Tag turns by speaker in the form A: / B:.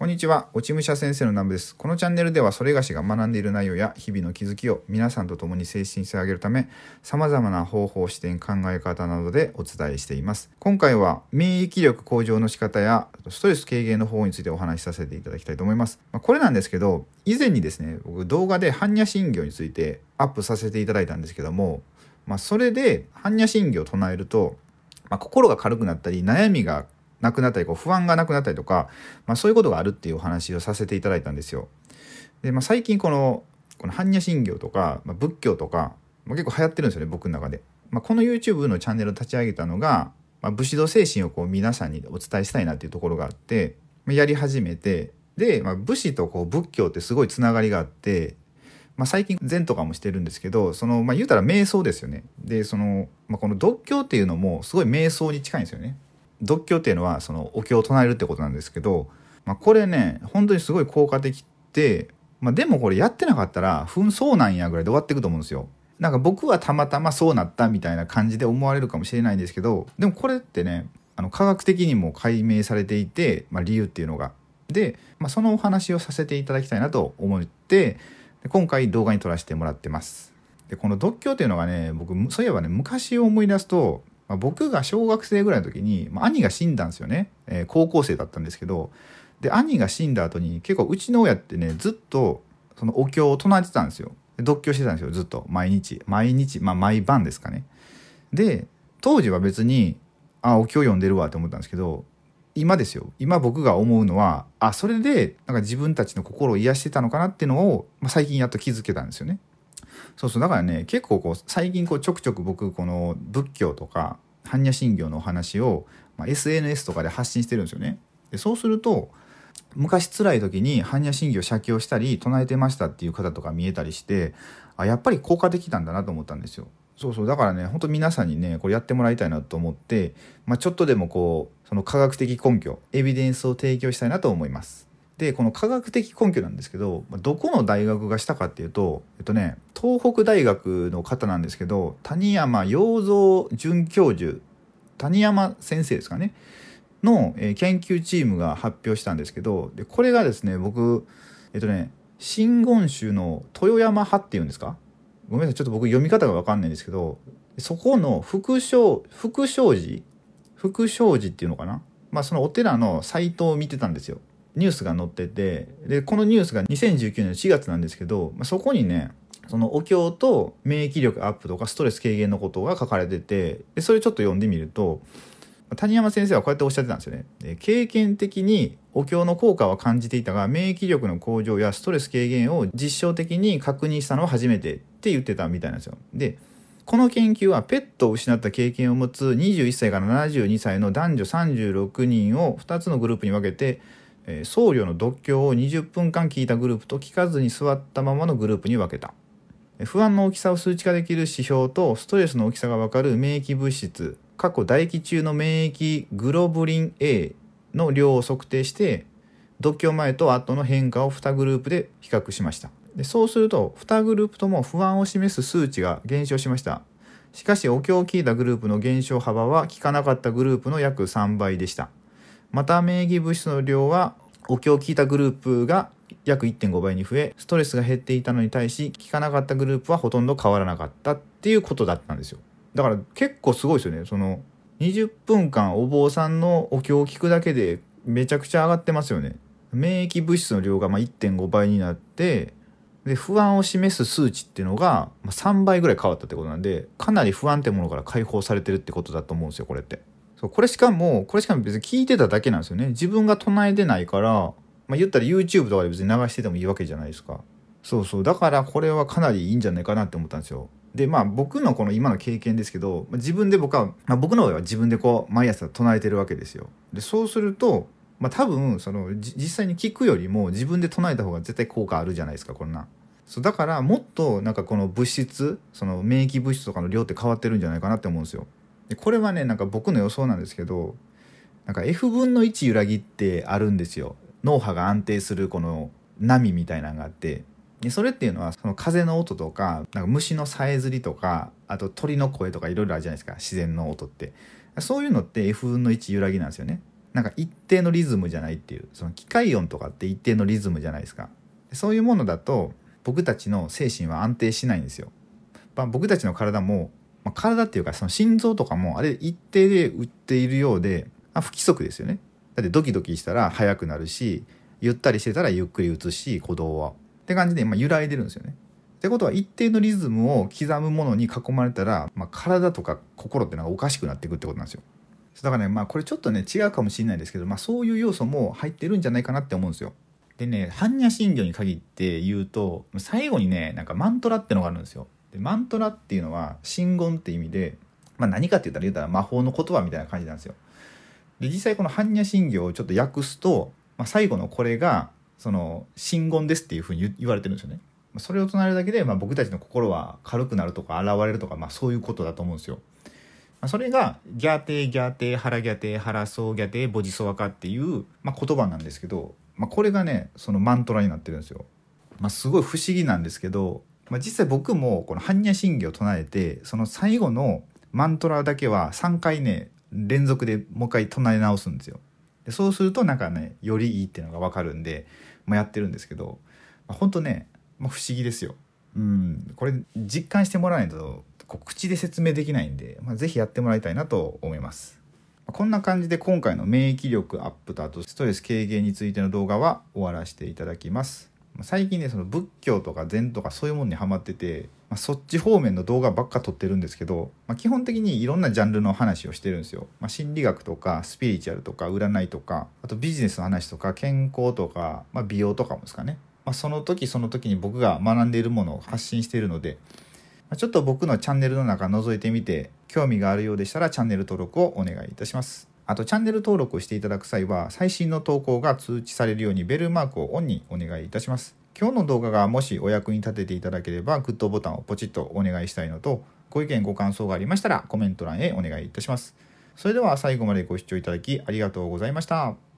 A: こんにちは、落ち武者先生の南部です。このチャンネルでは、それがしが学んでいる内容や日々の気づきを皆さんと共に精神性を上げるため、様々な方法、視点、考え方などでお伝えしています。今回は、免疫力向上の仕方や、ストレス軽減の方法についてお話しさせていただきたいと思います。まあ、これなんですけど、以前にですね、僕動画で般若心経についてアップさせていただいたんですけども、まあ、それで般若心経を唱えると、まあ、心が軽くなったり、悩みがなくなったりこう不安がなくなったりとか、まあ、そういうことがあるっていうお話をさせていただいたんですよ。で、まあ、最近このこの般若心経とか、まあ、仏教とか、まあ、結構流行ってるんですよね僕の中で。まあ、この YouTube のチャンネルを立ち上げたのが、まあ、武士道精神をこう皆さんにお伝えしたいなっていうところがあって、まあ、やり始めてで、まあ、武士とこう仏教ってすごいつながりがあってまあ、最近禅とかもしてるんですけどその、まあ、言うたら瞑想ですよねでその、まあ、この独教っていうのもすごい瞑想に近いんですよね独経っていうのはそのお経を唱えるってことなんですけど、まあ、これね本当にすごい効果的って、まあ、でもこれやってなかったらふんそうなんやぐらいで終わっていくと思うんですよ。なんか僕はたまたまそうなったみたいな感じで思われるかもしれないんですけどでもこれってねあの科学的にも解明されていて、まあ、理由っていうのが。で、まあ、そのお話をさせていただきたいなと思って今回動画に撮らせてもらってます。でこの独協っていうのがね僕そういえばね昔を思い出すとまあ、僕が小学生ぐらいの時に、まあ、兄が死んだんですよね、えー、高校生だったんですけど。で兄が死んだ後に結構うちの親ってねずっとそのお経を唱えてたんですよ。独居してたんですよずっと。毎日。毎日まあ毎晩ですかね。で当時は別にあお経読んでるわって思ったんですけど今ですよ。今僕が思うのはあそれでなんか自分たちの心を癒してたのかなっていうのを、まあ、最近やっと気づけたんですよね。そうそうだからね結構こう最近こうちょくちょく僕この仏教とか般若心経のお話を、まあ、SNS とかで発信してるんですよね。でそうすると昔辛い時に般若心経を写経したり唱えてましたっていう方とか見えたりしてあやっぱり効果的なんだなと思ったんですよ。そうそうだからね本当皆さんにねこれやってもらいたいなと思って、まあ、ちょっとでもこうその科学的根拠エビデンスを提供したいなと思います。でこの科学的根拠なんですけどどこの大学がしたかっていうとえっとね東北大学の方なんですけど谷山洋三准教授谷山先生ですかねの、え研究チームが発表したんですけどでこれがですね僕えっとね真言宗の豊山派っていうんですか？ごめんなさいちょっと僕読み方が分かんないんですけどそこの福祥福祥寺福祥寺っていうのかな？まあそのお寺のサイトを見てたんですよ。ニュースが載っててでこのニュースが2019年の4月なんですけど、まあ、そこにねそのお経と免疫力アップとかストレス軽減のことが書かれててでそれちょっと読んでみると谷山先生はこうやっておっしゃってたんですよね。経験的にお経の効果は感じていたが免疫力の向上やストレス軽減を実証的に確認したのは初めてって言ってたみたいなんですよ。でこの研究はペットを失った経験を持つ21歳から72歳の男女36人を2つのグループに分けてえ僧侶の読経を20分間聞いたグループと聞かずに座ったままのグループに分けた。不安の大きさを数値化できる指標とストレスの大きさが分かる免疫物質過去唾液中の免疫グロブリン A の量を測定して読経前と後の変化を2グループで比較しました。でそうすると2グループとも不安を示す数値が減少しました。しかしお経を聞いたグループの減少幅は効かなかったグループの約3倍でした。また免疫物質の量はお経を聞いたグループが約1.5倍に増えストレスが減っていたのに対し聞かなかったグループはほとんど変わらなかったっていうことだったんですよ。だから結構すごいですよね。その20分間お坊さんのお経を聞くだけでめちゃくちゃ上がってますよね。免疫物質の量がま1.5倍になってで不安を示す数値っていうのが3倍ぐらい変わったってことなんでかなり不安ってものから解放されてるってことだと思うんですよこれって。そうこれしかもこれしかも別に聞いてただけなんですよね。自分が唱えてないからまあ、言ったら YouTube とかで別に流しててもいいわけじゃないですか。そうそう。だからこれはかなりいいんじゃないかなって思ったんですよ。でまあ僕のこの今の経験ですけど自分で僕は、まあ、僕の場合は自分でこう毎朝唱えてるわけですよ。でそうするとまあ多分その実際に聞くよりも自分で唱えた方が絶対効果あるじゃないですかこんなそうだからもっとなんかこの物質その免疫物質とかの量って変わってるんじゃないかなって思うんですよ。でこれはねなんか僕の予想なんですけどなんか F 分の1揺らぎってあるんですよ。脳波が安定するこの波みたいなのがあって。でそれっていうのはその風の音とかなんか虫のさえずりとかあと鳥の声とかいろいろあるじゃないですか。自然の音って。そういうのって F 分の1揺らぎなんですよね。なんか一定のリズムじゃないっていう。その機械音とかって一定のリズムじゃないですか。そういうものだと僕たちの精神は安定しないんですよ、ま、僕たちの体も、まあ、体っていうかその心臓とかもあれ一定で打っているようで、あ、不規則ですよね。だってドキドキしたら速くなるしゆったりしてたらゆっくり打つし鼓動は。って感じで、まあ、揺らいでるんですよね。ってことは一定のリズムを刻むものに囲まれたら、まあ、体とか心っていうのがおかしくなっていくってことなんですよ。だからねまあこれちょっとね違うかもしれないですけど、まあ、そういう要素も入ってるんじゃないかなって思うんですよ。でね般若心経に限って言うと最後にねなんかマントラってのがあるんですよ。でマントラっていうのは真言って意味で、まあ、何かって言ったら言ったら魔法の言葉みたいな感じなんですよ。で実際この般若心経をちょっと訳すと、まあ、最後のこれがその真言ですっていうふうに言われてるんですよね。それを唱えるだけで、まあ、僕たちの心は軽くなるとか現れるとか、まあ、そういうことだと思うんですよ。まあそれがギャーテーギャーテーハラギャテーハラソーギャテーボジソワカっていう、まあ、言葉なんですけど、まあ、これがねそのマントラになってるんですよ。まあ、すごい不思議なんですけど、まあ、実際僕もこの般若心経を唱えてその最後のマントラだけは3回ね連続でもう一回唱え直すんですよ。でそうするとなんかねよりいいっていうのが分かるんで、まあ、やってるんですけど、まあ、本当ね、まあ、不思議ですよ。うんこれ実感してもらわないとこう口で説明できないんで、まあ、ぜひやってもらいたいなと思います。こんな感じで今回の免疫力アップとあとストレス軽減についての動画は終わらせていただきます。最近ねその仏教とか禅とかそういうものにハマってて、まあ、そっち方面の動画ばっか撮ってるんですけど、まあ、基本的にいろんなジャンルの話をしてるんですよ。まあ、心理学とかスピリチュアルとか占いとかあとビジネスの話とか健康とか、ま、美容とかもですかね。ま、その時その時に僕が学んでいるものを発信しているのでまちょっと僕のチャンネルの中覗いてみて興味があるようでしたらチャンネル登録をお願いいたします。あとチャンネル登録をしていただく際は最新の投稿が通知されるようにベルマークをオンにお願いいたします。今日の動画がもしお役に立てていただければグッドボタンをポチッとお願いしたいのとご意見ご感想がありましたらコメント欄へお願いいたします。それでは最後までご視聴いただきありがとうございました。